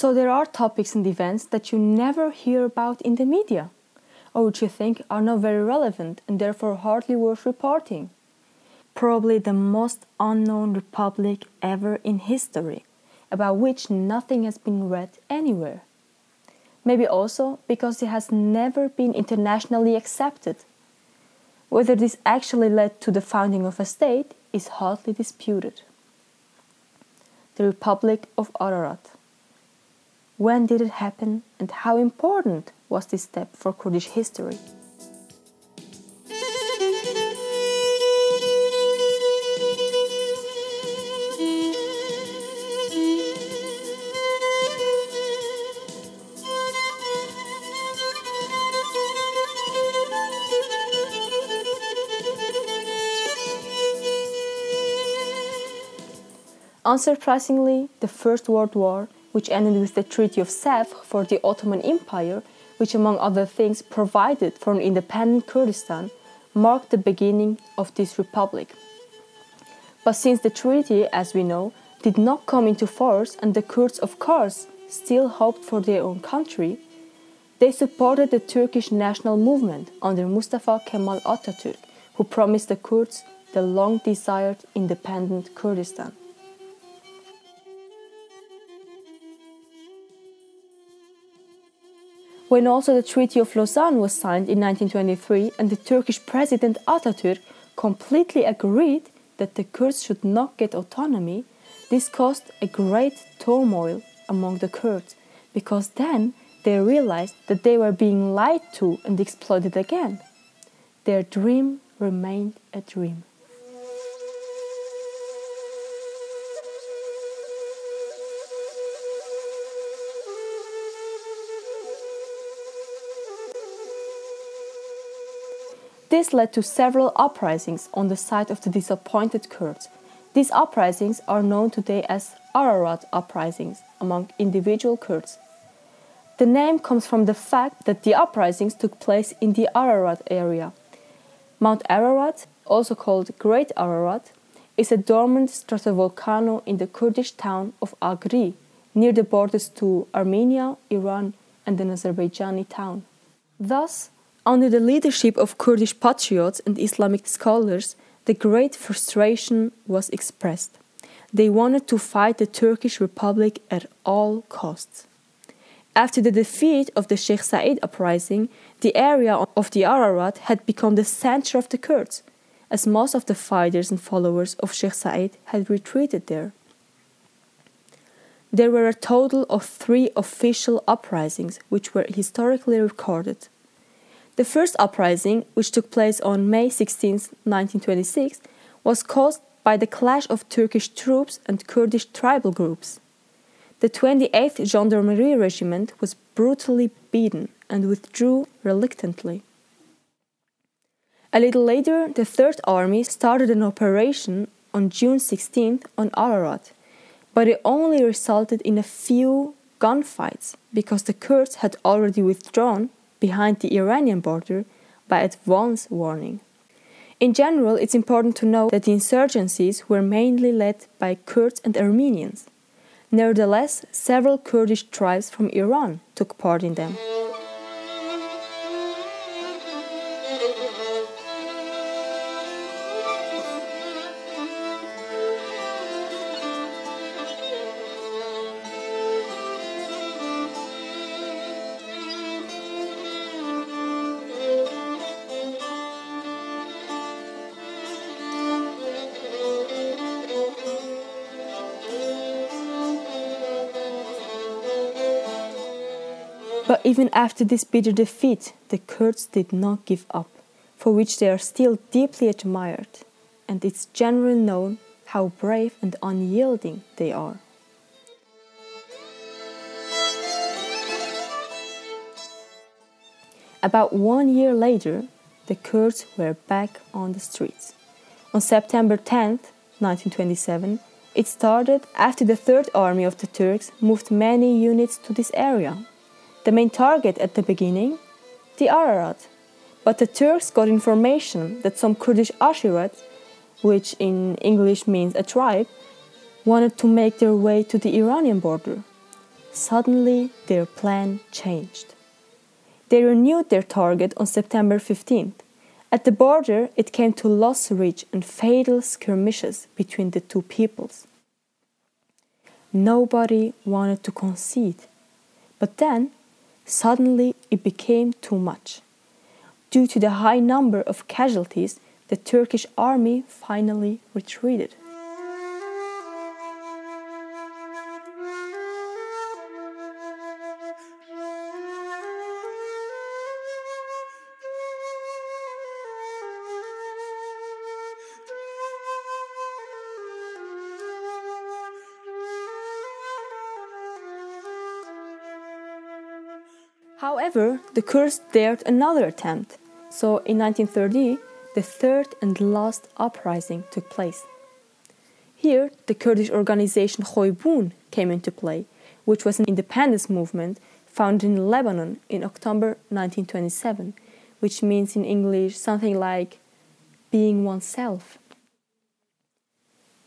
So there are topics and events that you never hear about in the media, or which you think are not very relevant and therefore hardly worth reporting. Probably the most unknown republic ever in history, about which nothing has been read anywhere. Maybe also because it has never been internationally accepted. Whether this actually led to the founding of a state is hotly disputed. The Republic of Ararat. When did it happen and how important was this step for Kurdish history? Unsurprisingly, the First World War, which ended with the Treaty of Sèvres for the Ottoman Empire, which among other things provided for an independent Kurdistan, marked the beginning of this republic. But since the treaty, as we know, did not come into force and the Kurds, of course, still hoped for their own country, they supported the Turkish national movement under Mustafa Kemal Atatürk, who promised the Kurds the long desired independent Kurdistan. When also the Treaty of Lausanne was signed in 1923 and the Turkish President Atatürk completely agreed that the Kurds should not get autonomy, this caused a great turmoil among the Kurds because then they realized that they were being lied to and exploited again. Their dream remained a dream. This led to several uprisings on the side of the disappointed Kurds. These uprisings are known today as Ararat uprisings among individual Kurds. The name comes from the fact that the uprisings took place in the Ararat area. Mount Ararat, also called Great Ararat, is a dormant stratovolcano in the Kurdish town of Agri, near the borders to Armenia, Iran, and an Azerbaijani town. Thus, under the leadership of Kurdish patriots and Islamic scholars, the great frustration was expressed. They wanted to fight the Turkish Republic at all costs. After the defeat of the Sheikh Said uprising, the area of the Ararat had become the center of the Kurds, as most of the fighters and followers of Sheikh Said had retreated there. There were a total of three official uprisings which were historically recorded. The first uprising, which took place on May 16, 1926, was caused by the clash of Turkish troops and Kurdish tribal groups. The 28th Gendarmerie Regiment was brutally beaten and withdrew reluctantly. A little later, the Third Army started an operation on June 16th on Ararat, but it only resulted in a few gunfights because the Kurds had already withdrawn behind the Iranian border by advance warning. In general, it's important to know that the insurgencies were mainly led by Kurds and Armenians. Nevertheless, several Kurdish tribes from Iran took part in them. Even after this bitter defeat, the Kurds did not give up, for which they are still deeply admired, and it's generally known how brave and unyielding they are. About one year later, the Kurds were back on the streets. On September 10, 1927, it started after the Third Army of the Turks moved many units to this area the main target at the beginning, the Ararat. But the Turks got information that some Kurdish Ashirats, which in English means a tribe, wanted to make their way to the Iranian border. suddenly their plan changed. They renewed their target on September 15th. At the border, it came to loss Ridge and fatal skirmishes between the two peoples. Nobody wanted to concede. But then, suddenly, it became too much. Due to the high number of casualties, the Turkish army finally retreated. However, the Kurds dared another attempt. So in 1930, the third and last uprising took place. Here, the Kurdish organization Khoybun came into play, which was an independence movement founded in Lebanon in October 1927, which means in English something like being oneself.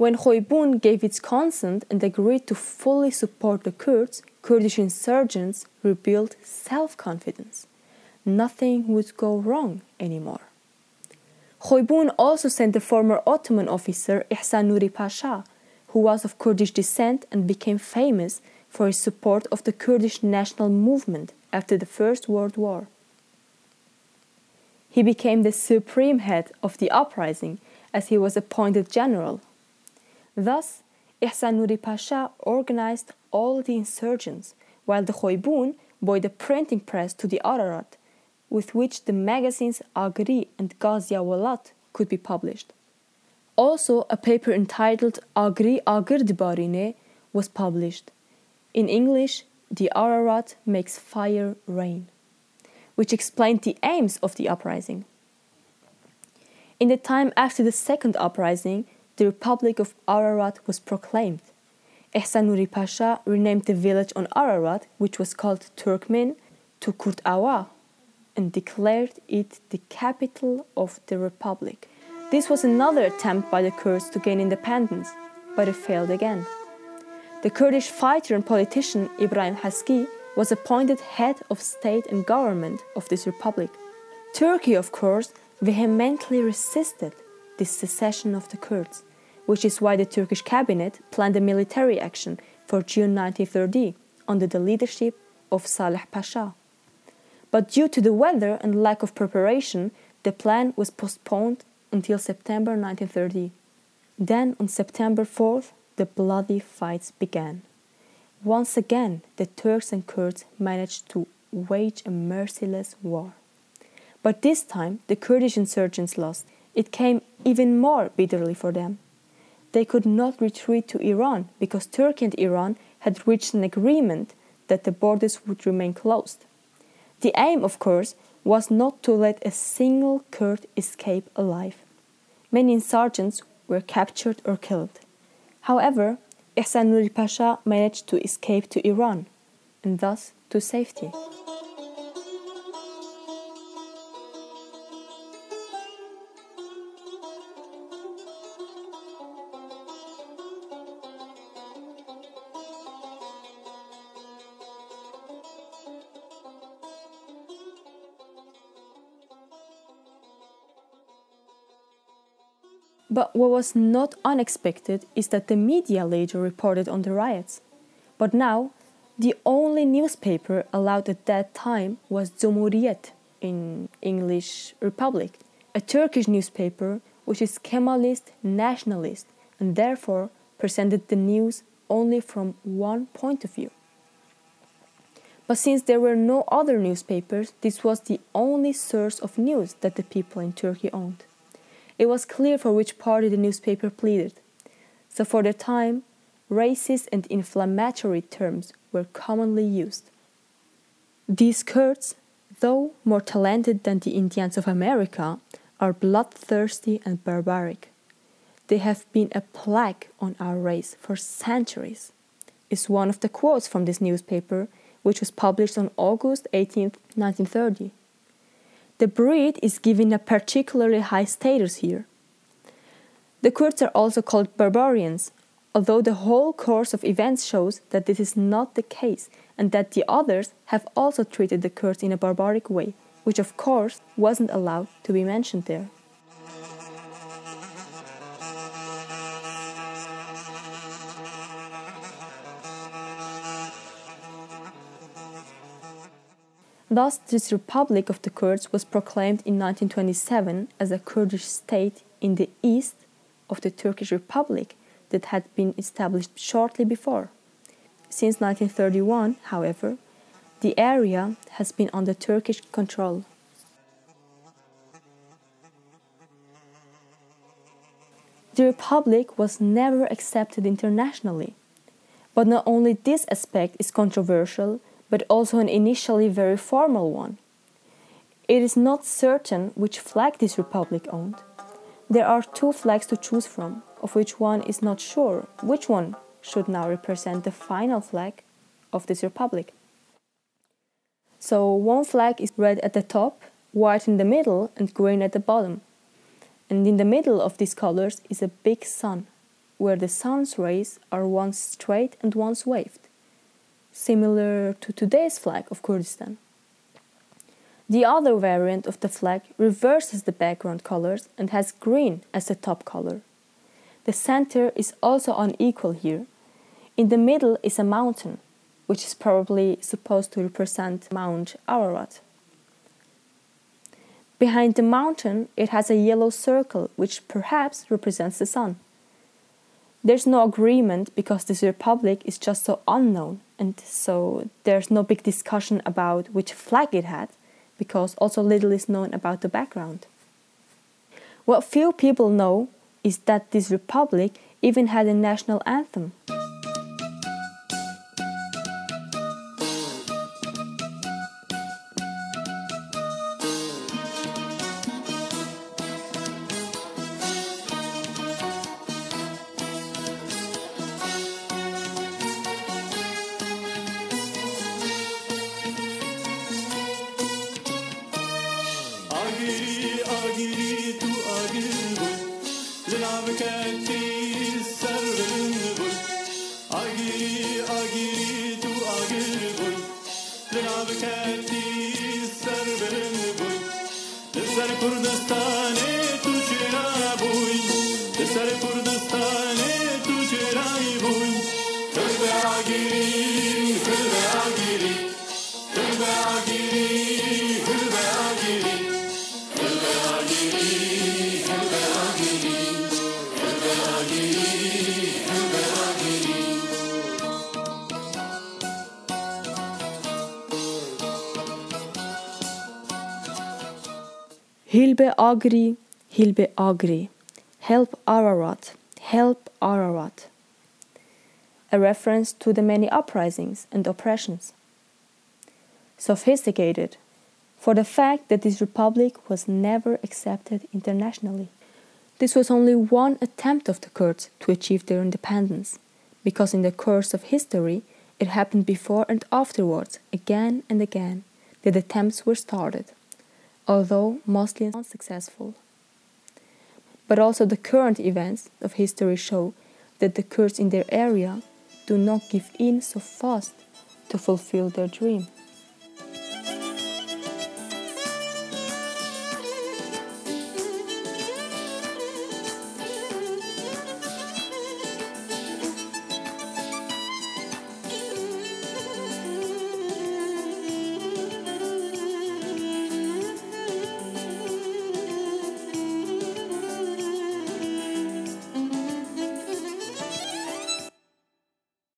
When Khoybun gave its consent and agreed to fully support the Kurds, Kurdish insurgents rebuilt self confidence. Nothing would go wrong anymore. Khoybun also sent the former Ottoman officer Ihsan Nuri Pasha, who was of Kurdish descent and became famous for his support of the Kurdish national movement after the First World War. He became the supreme head of the uprising as he was appointed general Thus, Ihsan Nuri Pasha organized all the insurgents, while the Khoybun bought a printing press to the Ararat, with which the magazines Agri and Gazia Walat could be published. Also, a paper entitled Agri Agir was published. In English, The Ararat Makes Fire Rain, which explained the aims of the uprising. In the time after the second uprising, the Republic of Ararat was proclaimed. Ihsan Nuri Pasha renamed the village on Ararat, which was called Turkmen, to Kurdava and declared it the capital of the Republic. This was another attempt by the Kurds to gain independence, but it failed again. The Kurdish fighter and politician Ibrahim Haski was appointed head of state and government of this republic. Turkey, of course, vehemently resisted this secession of the Kurds which is why the Turkish cabinet planned a military action for June 1930 under the leadership of Saleh Pasha. But due to the weather and lack of preparation, the plan was postponed until September 1930. Then, on September 4th, the bloody fights began. Once again, the Turks and Kurds managed to wage a merciless war. But this time, the Kurdish insurgents lost. It came even more bitterly for them they could not retreat to Iran because Turkey and Iran had reached an agreement that the borders would remain closed. The aim, of course, was not to let a single Kurd escape alive. Many insurgents were captured or killed. However, Ihsan Nuri Pasha managed to escape to Iran and thus to safety. But what was not unexpected is that the media later reported on the riots. But now, the only newspaper allowed at that time was Cumhuriyet, in English Republic, a Turkish newspaper which is Kemalist nationalist and therefore presented the news only from one point of view. But since there were no other newspapers, this was the only source of news that the people in Turkey owned it was clear for which party the newspaper pleaded. So, for the time, racist and inflammatory terms were commonly used. These Kurds, though more talented than the Indians of America, are bloodthirsty and barbaric. They have been a plague on our race for centuries, is one of the quotes from this newspaper, which was published on August 18, 1930. The breed is given a particularly high status here. The Kurds are also called barbarians, although the whole course of events shows that this is not the case and that the others have also treated the Kurds in a barbaric way, which of course wasn't allowed to be mentioned there. Thus, this Republic of the Kurds was proclaimed in 1927 as a Kurdish state in the east of the Turkish Republic that had been established shortly before. Since 1931, however, the area has been under Turkish control. The Republic was never accepted internationally. But not only this aspect is controversial, but also an initially very formal one. It is not certain which flag this republic owned. There are two flags to choose from, of which one is not sure which one should now represent the final flag of this republic. So, one flag is red at the top, white in the middle, and green at the bottom. And in the middle of these colors is a big sun, where the sun's rays are once straight and once waved similar to today's flag of Kurdistan. The other variant of the flag reverses the background colors and has green as the top color. The center is also unequal here. In the middle is a mountain, which is probably supposed to represent Mount Ararat. Behind the mountain, it has a yellow circle, which perhaps represents the sun. There's no agreement because this republic is just so unknown and so there's no big discussion about which flag it had because also little is known about the background. What few people know is that this republic even had a national anthem. Hilbe Agri, Hilbe Agri. Help Ararat, help Ararat. A reference to the many uprisings and oppressions. Sophisticated, for the fact that this republic was never accepted internationally. This was only one attempt of the Kurds to achieve their independence, because in the course of history it happened before and afterwards, again and again, that attempts were started although mostly unsuccessful. But also the current events of history show that the Kurds in their area do not give in so fast to fulfill their dream.